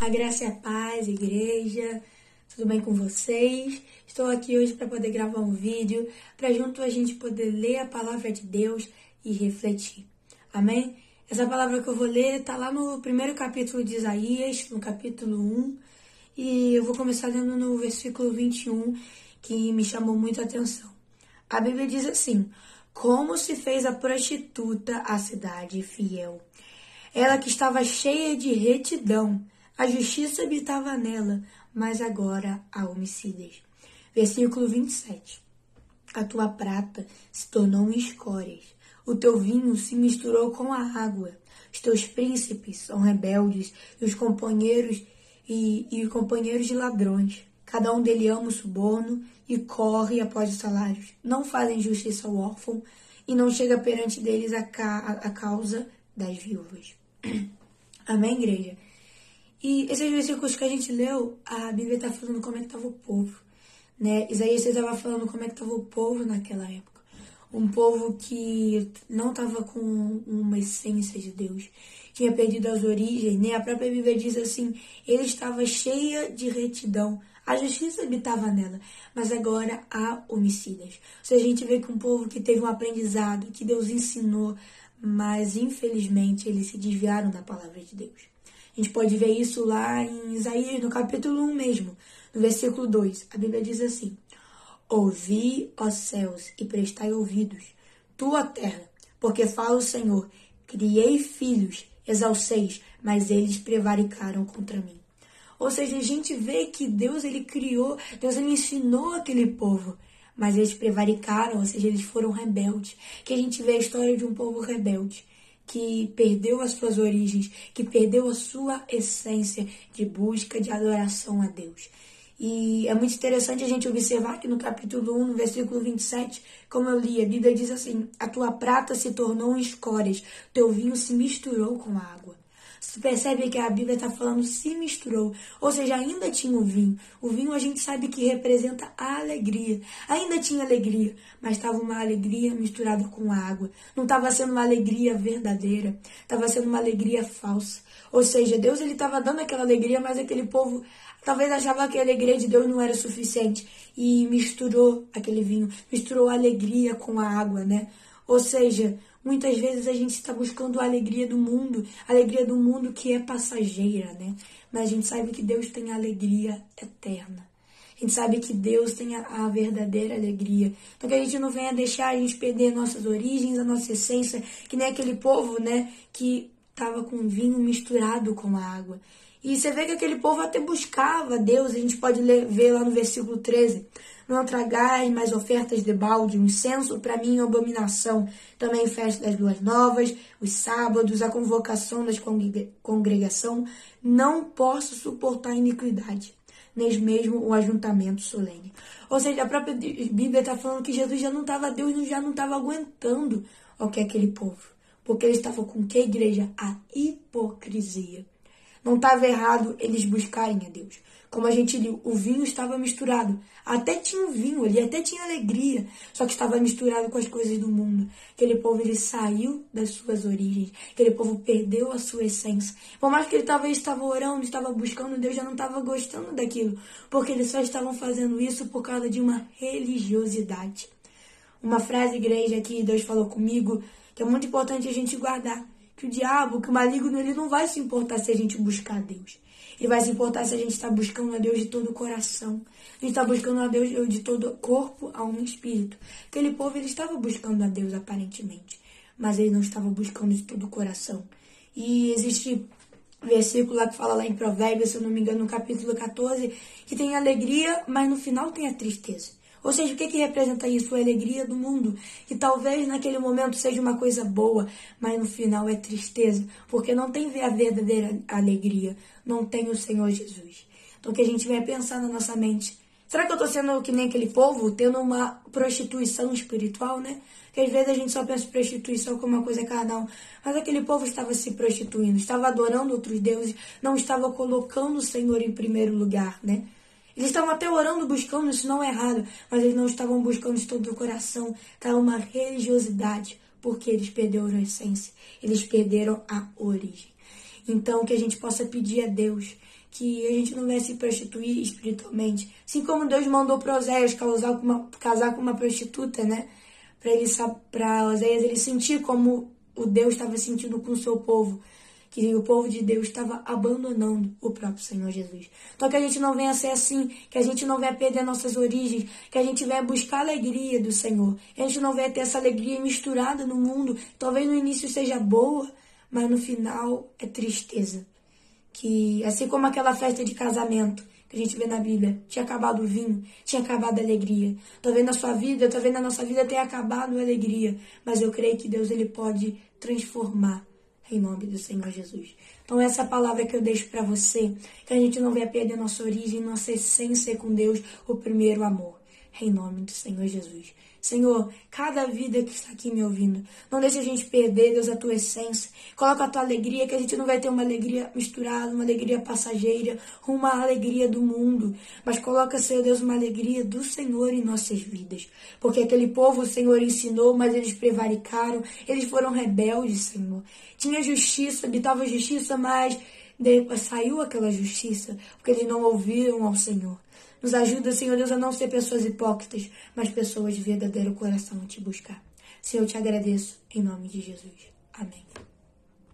A graça e a paz, igreja, tudo bem com vocês? Estou aqui hoje para poder gravar um vídeo, para junto a gente poder ler a palavra de Deus e refletir. Amém? Essa palavra que eu vou ler está lá no primeiro capítulo de Isaías, no capítulo 1, e eu vou começar lendo no versículo 21, que me chamou muito a atenção. A Bíblia diz assim: Como se fez a prostituta a cidade fiel? Ela que estava cheia de retidão a justiça habitava nela, mas agora há homicídios. Versículo 27. A tua prata se tornou escórias, o teu vinho se misturou com a água. Os teus príncipes são rebeldes e os companheiros e, e os companheiros de ladrões. Cada um dele ama o suborno e corre após os salários. Não fazem justiça ao órfão e não chega perante deles a, ca a causa das viúvas. Amém, igreja? E esses versículos que a gente leu, a Bíblia está falando como é que estava o povo. Né? Isaías estava falando como é que estava o povo naquela época. Um povo que não estava com uma essência de Deus. Tinha perdido as origens, né? a própria Bíblia diz assim, ele estava cheia de retidão. A justiça habitava nela, mas agora há homicidas. Ou seja, a gente vê que um povo que teve um aprendizado, que Deus ensinou, mas infelizmente eles se desviaram da palavra de Deus. A gente pode ver isso lá em Isaías, no capítulo 1 mesmo, no versículo 2. A Bíblia diz assim: Ouvi, ó céus, e prestai ouvidos, tua terra, porque fala o Senhor: Criei filhos, exalceis, mas eles prevaricaram contra mim. Ou seja, a gente vê que Deus ele criou, Deus ele ensinou aquele povo, mas eles prevaricaram, ou seja, eles foram rebeldes. Que a gente vê a história de um povo rebelde que perdeu as suas origens, que perdeu a sua essência de busca, de adoração a Deus. E é muito interessante a gente observar que no capítulo 1, no versículo 27, como eu li, a Bíblia diz assim: A tua prata se tornou em escórias, teu vinho se misturou com a água. Você percebe que a Bíblia está falando se misturou, ou seja, ainda tinha o vinho. O vinho a gente sabe que representa a alegria. Ainda tinha alegria, mas estava uma alegria misturada com água. Não estava sendo uma alegria verdadeira, estava sendo uma alegria falsa. Ou seja, Deus ele estava dando aquela alegria, mas aquele povo talvez achava que a alegria de Deus não era suficiente e misturou aquele vinho, misturou a alegria com a água, né? Ou seja, Muitas vezes a gente está buscando a alegria do mundo, a alegria do mundo que é passageira, né? Mas a gente sabe que Deus tem a alegria eterna. A gente sabe que Deus tem a, a, verdadeira alegria. Então que a gente não venha deixar a gente perder nossas origens, a nossa essência, que nem aquele povo, né, que estava com vinho misturado com água. E você vê que aquele povo até buscava Deus, a gente pode ler, ver lá no versículo 13. Não tragais mais ofertas de balde, o incenso para mim é abominação. Também festa das luas novas, os sábados, a convocação das congregação. Não posso suportar iniquidade, nem mesmo o ajuntamento solene. Ou seja, a própria Bíblia está falando que Jesus já não estava, Deus já não estava aguentando o que é aquele povo. Porque ele estava com que igreja? A hipocrisia. Não estava errado eles buscarem a Deus. Como a gente viu, o vinho estava misturado. Até tinha vinho ali, até tinha alegria, só que estava misturado com as coisas do mundo. Aquele povo ele saiu das suas origens, aquele povo perdeu a sua essência. Por mais que ele talvez estava orando, estava buscando Deus, já não estava gostando daquilo, porque eles só estavam fazendo isso por causa de uma religiosidade. Uma frase igreja que Deus falou comigo, que é muito importante a gente guardar que o diabo, que o maligno, ele não vai se importar se a gente buscar a Deus. Ele vai se importar se a gente está buscando a Deus de todo o coração. A gente está buscando a Deus de todo corpo, alma e espírito. Aquele povo, ele estava buscando a Deus aparentemente, mas ele não estava buscando de todo o coração. E existe versículo lá que fala lá em Provérbios, se eu não me engano, no capítulo 14, que tem alegria, mas no final tem a tristeza. Ou seja, o que, que representa isso? A alegria do mundo. Que talvez naquele momento seja uma coisa boa, mas no final é tristeza, porque não tem a verdadeira alegria, não tem o Senhor Jesus. Então que a gente vai pensar na nossa mente. Será que eu estou sendo que nem aquele povo, tendo uma prostituição espiritual, né? Porque às vezes a gente só pensa em prostituição como uma coisa carnal. Mas aquele povo estava se prostituindo, estava adorando outros deuses, não estava colocando o Senhor em primeiro lugar, né? Eles estavam até orando, buscando, isso não é errado, mas eles não estavam buscando de todo o coração. Estava uma religiosidade, porque eles perderam a essência, eles perderam a origem. Então, que a gente possa pedir a Deus que a gente não venha se prostituir espiritualmente. Assim como Deus mandou para Oséias casar com uma, casar com uma prostituta, né? Para Oséias ele sentir como o Deus estava sentindo com o seu povo, que o povo de Deus estava abandonando o próprio Senhor Jesus. Então que a gente não venha ser assim, que a gente não venha perder nossas origens, que a gente venha buscar a alegria do Senhor. Que a gente não venha ter essa alegria misturada no mundo. Talvez no início seja boa, mas no final é tristeza que, assim como aquela festa de casamento que a gente vê na Bíblia, tinha acabado o vinho, tinha acabado a alegria. Talvez na sua vida, talvez na nossa vida tenha acabado a alegria, mas eu creio que Deus ele pode transformar em nome do Senhor Jesus. Então essa palavra que eu deixo para você, que a gente não venha perder nossa origem, nossa essência com Deus, o primeiro amor. Em nome do Senhor Jesus. Senhor, cada vida que está aqui me ouvindo, não deixe a gente perder, Deus, a tua essência. Coloca a tua alegria, que a gente não vai ter uma alegria misturada, uma alegria passageira, uma alegria do mundo. Mas coloca, Senhor Deus, uma alegria do Senhor em nossas vidas. Porque aquele povo o Senhor ensinou, mas eles prevaricaram, eles foram rebeldes, Senhor. Tinha justiça, habitava justiça, mas saiu aquela justiça, porque eles não ouviram ao Senhor. Nos ajuda, Senhor Deus, a não ser pessoas hipócritas, mas pessoas de verdadeiro coração a te buscar. Senhor, eu te agradeço em nome de Jesus. Amém.